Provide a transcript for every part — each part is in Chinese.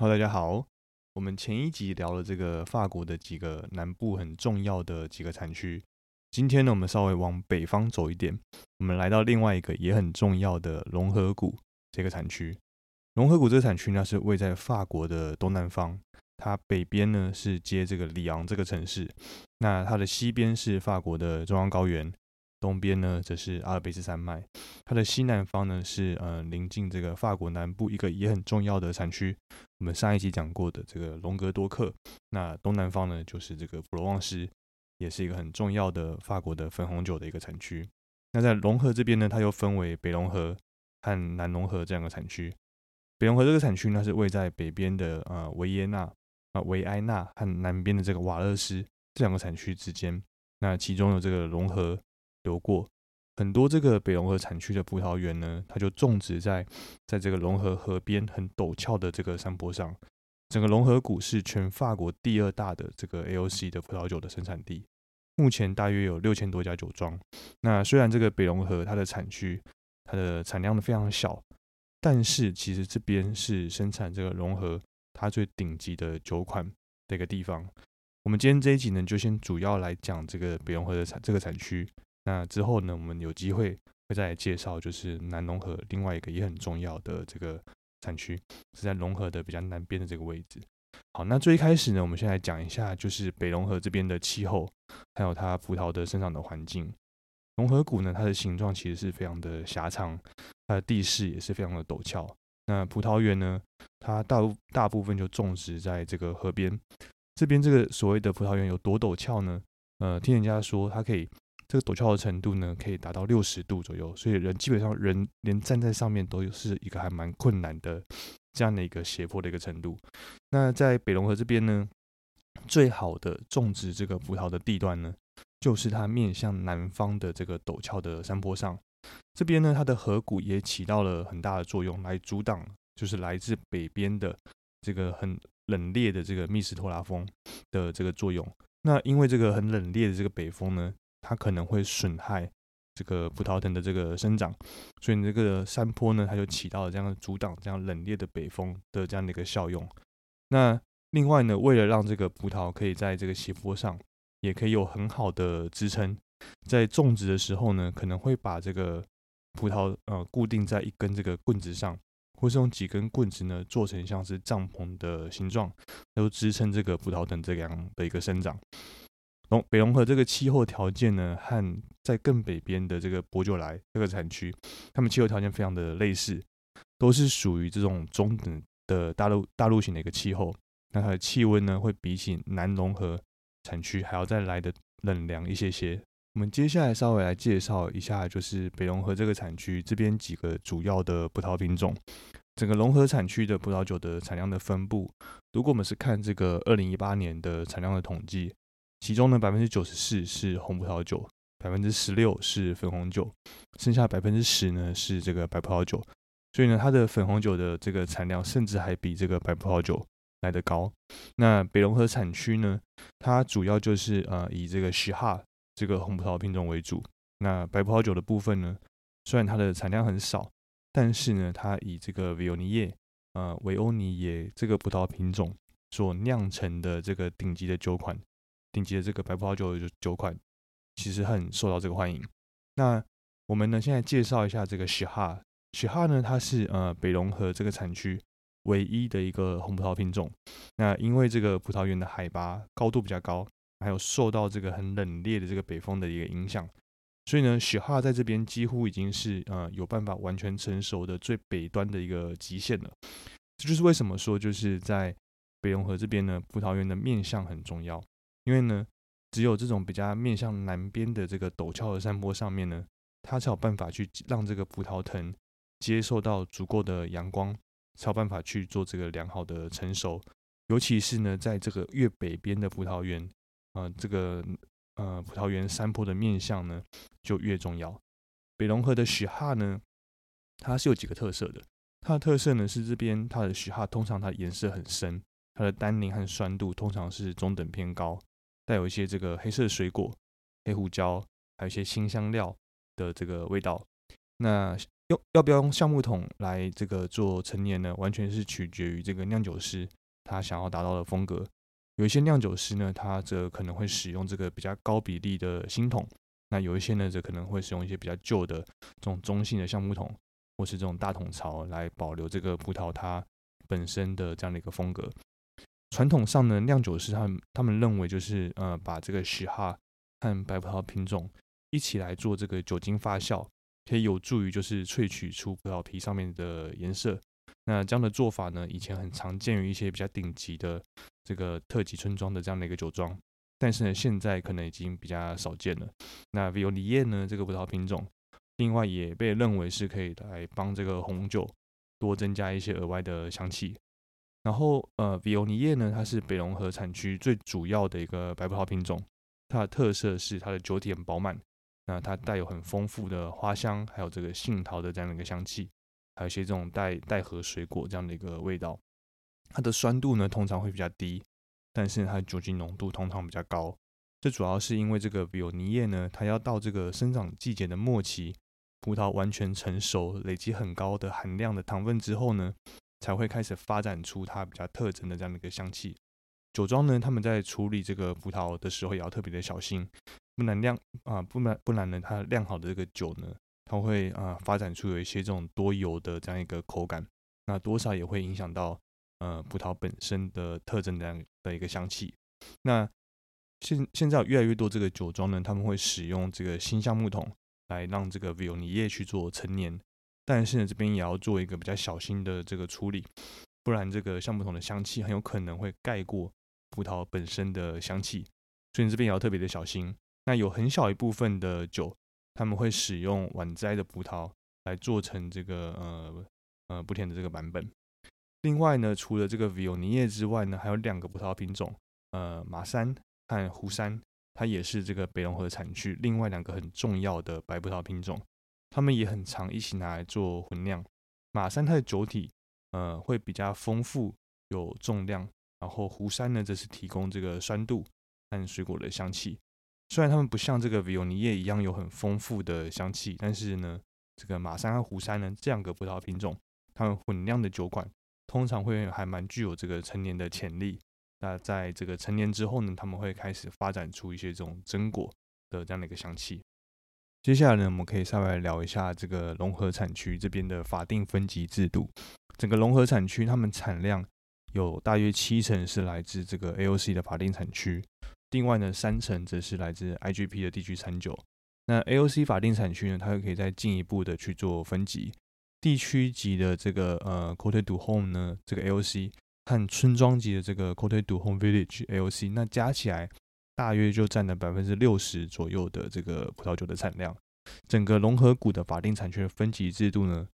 好大家好。我们前一集聊了这个法国的几个南部很重要的几个产区。今天呢，我们稍微往北方走一点，我们来到另外一个也很重要的龙河谷这个产区。龙河谷这个产区呢，是位在法国的东南方，它北边呢是接这个里昂这个城市，那它的西边是法国的中央高原。东边呢，则是阿尔卑斯山脉，它的西南方呢是呃临近这个法国南部一个也很重要的产区，我们上一集讲过的这个隆格多克。那东南方呢就是这个普罗旺斯，也是一个很重要的法国的粉红酒的一个产区。那在龙河这边呢，它又分为北龙河和南龙河这两个产区。北龙河这个产区呢是位在北边的呃维耶纳啊维埃纳和南边的这个瓦勒斯这两个产区之间。那其中有这个龙河。流过很多这个北龙河产区的葡萄园呢，它就种植在在这个龙河河边很陡峭的这个山坡上。整个龙河谷是全法国第二大的这个 AOC 的葡萄酒的生产地，目前大约有六千多家酒庄。那虽然这个北龙河它的产区它的产量非常小，但是其实这边是生产这个龙河它最顶级的酒款的一个地方。我们今天这一集呢，就先主要来讲这个北龙河的产这个产区。那之后呢，我们有机会会再介绍，就是南龙河另外一个也很重要的这个产区，是在龙河的比较南边的这个位置。好，那最一开始呢，我们先来讲一下，就是北龙河这边的气候，还有它葡萄的生长的环境。龙河谷呢，它的形状其实是非常的狭长，它的地势也是非常的陡峭。那葡萄园呢，它大大部分就种植在这个河边。这边这个所谓的葡萄园有多陡峭呢？呃，听人家说它可以。这个陡峭的程度呢，可以达到六十度左右，所以人基本上人连站在上面都是一个还蛮困难的这样的一个斜坡的一个程度。那在北龙河这边呢，最好的种植这个葡萄的地段呢，就是它面向南方的这个陡峭的山坡上。这边呢，它的河谷也起到了很大的作用，来阻挡就是来自北边的这个很冷冽的这个密斯托拉风的这个作用。那因为这个很冷冽的这个北风呢。它可能会损害这个葡萄藤的这个生长，所以你这个山坡呢，它就起到了这样阻挡这样冷冽的北风的这样的一个效用。那另外呢，为了让这个葡萄可以在这个斜坡上也可以有很好的支撑，在种植的时候呢，可能会把这个葡萄呃固定在一根这个棍子上，或是用几根棍子呢做成像是帐篷的形状，都支撑这个葡萄藤这样的一个生长。龙北龙河这个气候条件呢，和在更北边的这个博酒来这个产区，它们气候条件非常的类似，都是属于这种中等的大陆大陆型的一个气候。那它的气温呢，会比起南龙河产区还要再来的冷凉一些些。我们接下来稍微来介绍一下，就是北龙河这个产区这边几个主要的葡萄品种，整个龙河产区的葡萄酒的产量的分布。如果我们是看这个二零一八年的产量的统计。其中呢，百分之九十四是红葡萄酒，百分之十六是粉红酒，剩下百分之十呢是这个白葡萄酒。所以呢，它的粉红酒的这个产量甚至还比这个白葡萄酒来得高。那北龙河产区呢，它主要就是呃以这个西哈这个红葡萄品种为主。那白葡萄酒的部分呢，虽然它的产量很少，但是呢，它以这个维欧尼耶呃维欧尼耶这个葡萄品种所酿成的这个顶级的酒款。顶级的这个白葡萄酒酒款，其实很受到这个欢迎。那我们呢，现在介绍一下这个雪哈。雪哈呢，它是呃北龙河这个产区唯一的一个红葡萄品种。那因为这个葡萄园的海拔高度比较高，还有受到这个很冷冽的这个北风的一个影响，所以呢，雪哈在这边几乎已经是呃有办法完全成熟的最北端的一个极限了。这就是为什么说就是在北龙河这边呢，葡萄园的面相很重要。因为呢，只有这种比较面向南边的这个陡峭的山坡上面呢，它才有办法去让这个葡萄藤接受到足够的阳光，才有办法去做这个良好的成熟。尤其是呢，在这个越北边的葡萄园，呃，这个呃葡萄园山坡的面相呢，就越重要。北龙河的许哈呢，它是有几个特色的。它的特色呢是这边它的许哈通常它颜色很深，它的单宁和酸度通常是中等偏高。带有一些这个黑色水果、黑胡椒，还有一些新香料的这个味道。那用要不要用橡木桶来这个做陈年呢？完全是取决于这个酿酒师他想要达到的风格。有一些酿酒师呢，他则可能会使用这个比较高比例的新桶；那有一些呢，则可能会使用一些比较旧的这种中性的橡木桶，或是这种大桶槽来保留这个葡萄它本身的这样的一个风格。传统上呢，酿酒师他们他们认为就是呃，把这个许哈和白葡萄品种一起来做这个酒精发酵，可以有助于就是萃取出葡萄皮上面的颜色。那这样的做法呢，以前很常见于一些比较顶级的这个特级村庄的这样的一个酒庄，但是呢，现在可能已经比较少见了。那 v i o l i e 呢，这个葡萄品种，另外也被认为是可以来帮这个红酒多增加一些额外的香气。然后，呃，比欧尼叶呢，它是北龙河产区最主要的一个白葡萄品种。它的特色是它的酒体很饱满，那它带有很丰富的花香，还有这个杏桃的这样的一个香气，还有一些这种带带核水果这样的一个味道。它的酸度呢，通常会比较低，但是它的酒精浓度通常比较高。这主要是因为这个比欧尼叶呢，它要到这个生长季节的末期，葡萄完全成熟，累积很高的含量的糖分之后呢。才会开始发展出它比较特征的这样的一个香气。酒庄呢，他们在处理这个葡萄的时候也要特别的小心，不能酿啊，不然不然呢，它酿好的这个酒呢，它会啊发展出有一些这种多油的这样一个口感，那多少也会影响到呃葡萄本身的特征这样的一个香气。那现现在越来越多这个酒庄呢，他们会使用这个新橡木桶来让这个 v i o n 叶去做陈年。但是呢，这边也要做一个比较小心的这个处理，不然这个橡木桶的香气很有可能会盖过葡萄本身的香气，所以这边也要特别的小心。那有很小一部分的酒，他们会使用晚摘的葡萄来做成这个呃呃不甜的这个版本。另外呢，除了这个 v i o n 叶之外呢，还有两个葡萄品种，呃马山和湖山，它也是这个北龙河产区另外两个很重要的白葡萄品种。他们也很常一起拿来做混酿。马山它的酒体，呃，会比较丰富，有重量。然后湖山呢，则是提供这个酸度和水果的香气。虽然它们不像这个维欧尼叶一样有很丰富的香气，但是呢，这个马山和湖山呢，这两个葡萄品种，它们混酿的酒款通常会还蛮具有这个成年的潜力。那在这个成年之后呢，他们会开始发展出一些这种榛果的这样的一个香气。接下来呢，我们可以稍微来聊一下这个融合产区这边的法定分级制度。整个融合产区，他们产量有大约七成是来自这个 AOC 的法定产区，另外呢，三成则是来自 IGP 的地区产酒。那 AOC 法定产区呢，它又可以再进一步的去做分级，地区级的这个呃 Cote du Home 呢，这个 AOC 和村庄级的这个 Cote du Home Village AOC，那加起来。大约就占了百分之六十左右的这个葡萄酒的产量。整个融合谷的法定产权分级制度呢，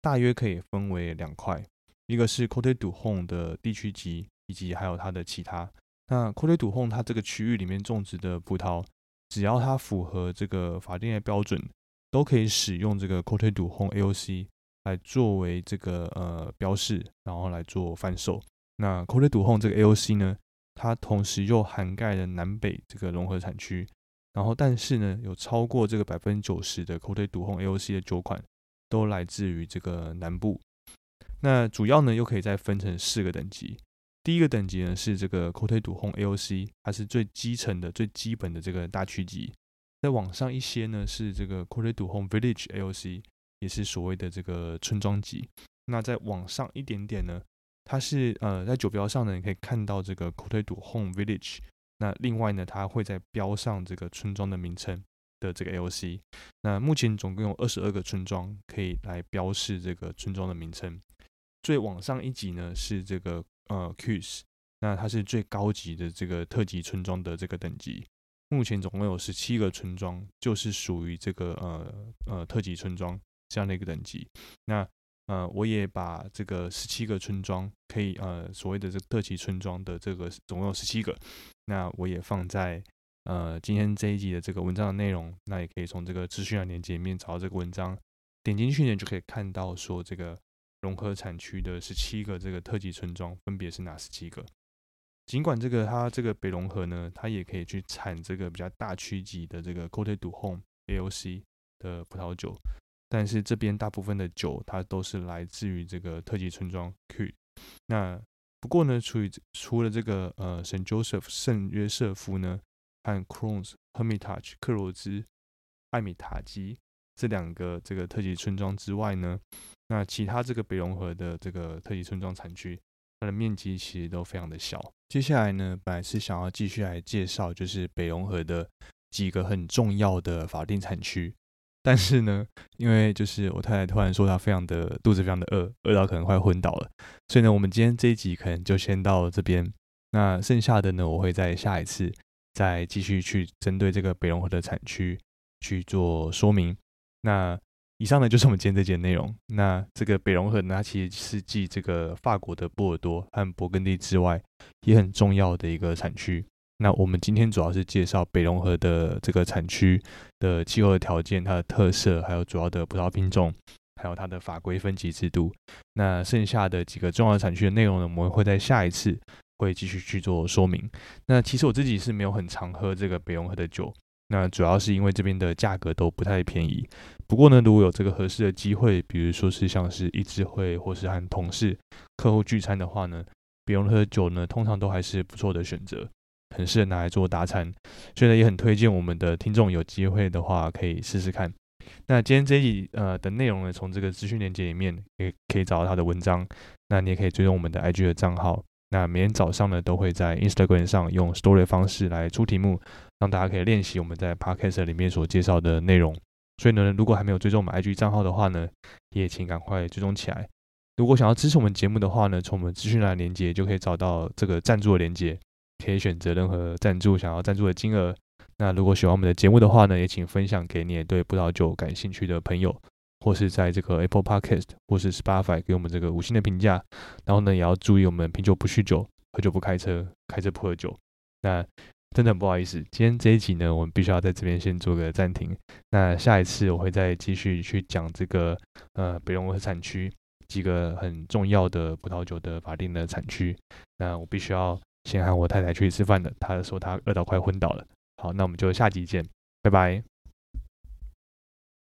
大约可以分为两块，一个是 Cote du Home 的地区级，以及还有它的其他。那 Cote du Home 它这个区域里面种植的葡萄，只要它符合这个法定的标准，都可以使用这个 Cote du Home AOC 来作为这个呃标示，然后来做贩售。那 Cote du Home 这个 AOC 呢？它同时又涵盖了南北这个融合产区，然后但是呢，有超过这个百分之九十的 Cote d u o n AOC 的酒款都来自于这个南部。那主要呢又可以再分成四个等级。第一个等级呢是这个 Cote d u o n AOC，它是最基层的、最基本的这个大区级。再往上一些呢是这个 Cote d u o n Village AOC，也是所谓的这个村庄级。那再往上一点点呢？它是呃，在酒标上呢，你可以看到这个 Cote du Home Village。那另外呢，它会在标上这个村庄的名称的这个 LC。那目前总共有二十二个村庄可以来标示这个村庄的名称。最往上一级呢是这个呃 Qs，那它是最高级的这个特级村庄的这个等级。目前总共有十七个村庄，就是属于这个呃呃特级村庄这样的一个等级。那呃，我也把这个十七个村庄可以呃所谓的这个特级村庄的这个总共有十七个，那我也放在呃今天这一集的这个文章的内容，那也可以从这个资讯栏链接里面找到这个文章，点进去呢就可以看到说这个融合产区的十七个这个特级村庄分别是哪十七个。尽管这个它这个北融合呢，它也可以去产这个比较大区级的这个 Cote du Home AOC 的葡萄酒。但是这边大部分的酒它都是来自于这个特级村庄 Q。那不过呢，除于除了这个呃圣 Joseph 圣约瑟夫呢和 Crones Hermitage 克罗兹艾米塔基这两个这个特级村庄之外呢，那其他这个北龙河的这个特级村庄产区，它的面积其实都非常的小。接下来呢，本来是想要继续来介绍，就是北龙河的几个很重要的法定产区。但是呢，因为就是我太太突然说她非常的肚子非常的饿，饿到可能快昏倒了，所以呢，我们今天这一集可能就先到这边。那剩下的呢，我会在下一次再继续去针对这个北龙河的产区去做说明。那以上呢就是我们今天这节内容。那这个北龙河呢，它其实是继这个法国的波尔多和勃艮第之外，也很重要的一个产区。那我们今天主要是介绍北龙河的这个产区的气候的条件、它的特色，还有主要的葡萄品种，还有它的法规分级制度。那剩下的几个重要产区的内容呢，我们会在下一次会继续去做说明。那其实我自己是没有很常喝这个北龙河的酒，那主要是因为这边的价格都不太便宜。不过呢，如果有这个合适的机会，比如说是像是一支会或是和同事、客户聚餐的话呢，北龙河酒呢，通常都还是不错的选择。很适合拿来做打餐，所以呢也很推荐我们的听众有机会的话可以试试看。那今天这一集呃的内容呢，从这个资讯链接里面也可以找到他的文章。那你也可以追踪我们的 IG 的账号。那每天早上呢都会在 Instagram 上用 Story 方式来出题目，让大家可以练习我们在 Podcast 里面所介绍的内容。所以呢，如果还没有追踪我们 IG 账号的话呢，也请赶快追踪起来。如果想要支持我们节目的话呢，从我们资讯栏连接就可以找到这个赞助的连接。可以选择任何赞助想要赞助的金额。那如果喜欢我们的节目的话呢，也请分享给你也对葡萄酒感兴趣的朋友，或是在这个 Apple Podcast 或是 Spotify 给我们这个五星的评价。然后呢，也要注意我们品酒不酗酒，喝酒不开车，开车不喝酒。那真的很不好意思，今天这一集呢，我们必须要在这边先做个暂停。那下一次我会再继续去讲这个呃北龙河产区几个很重要的葡萄酒的法定的产区。那我必须要。先喊我太太去吃饭了，她说她饿到快昏倒了。好，那我们就下集见，拜拜。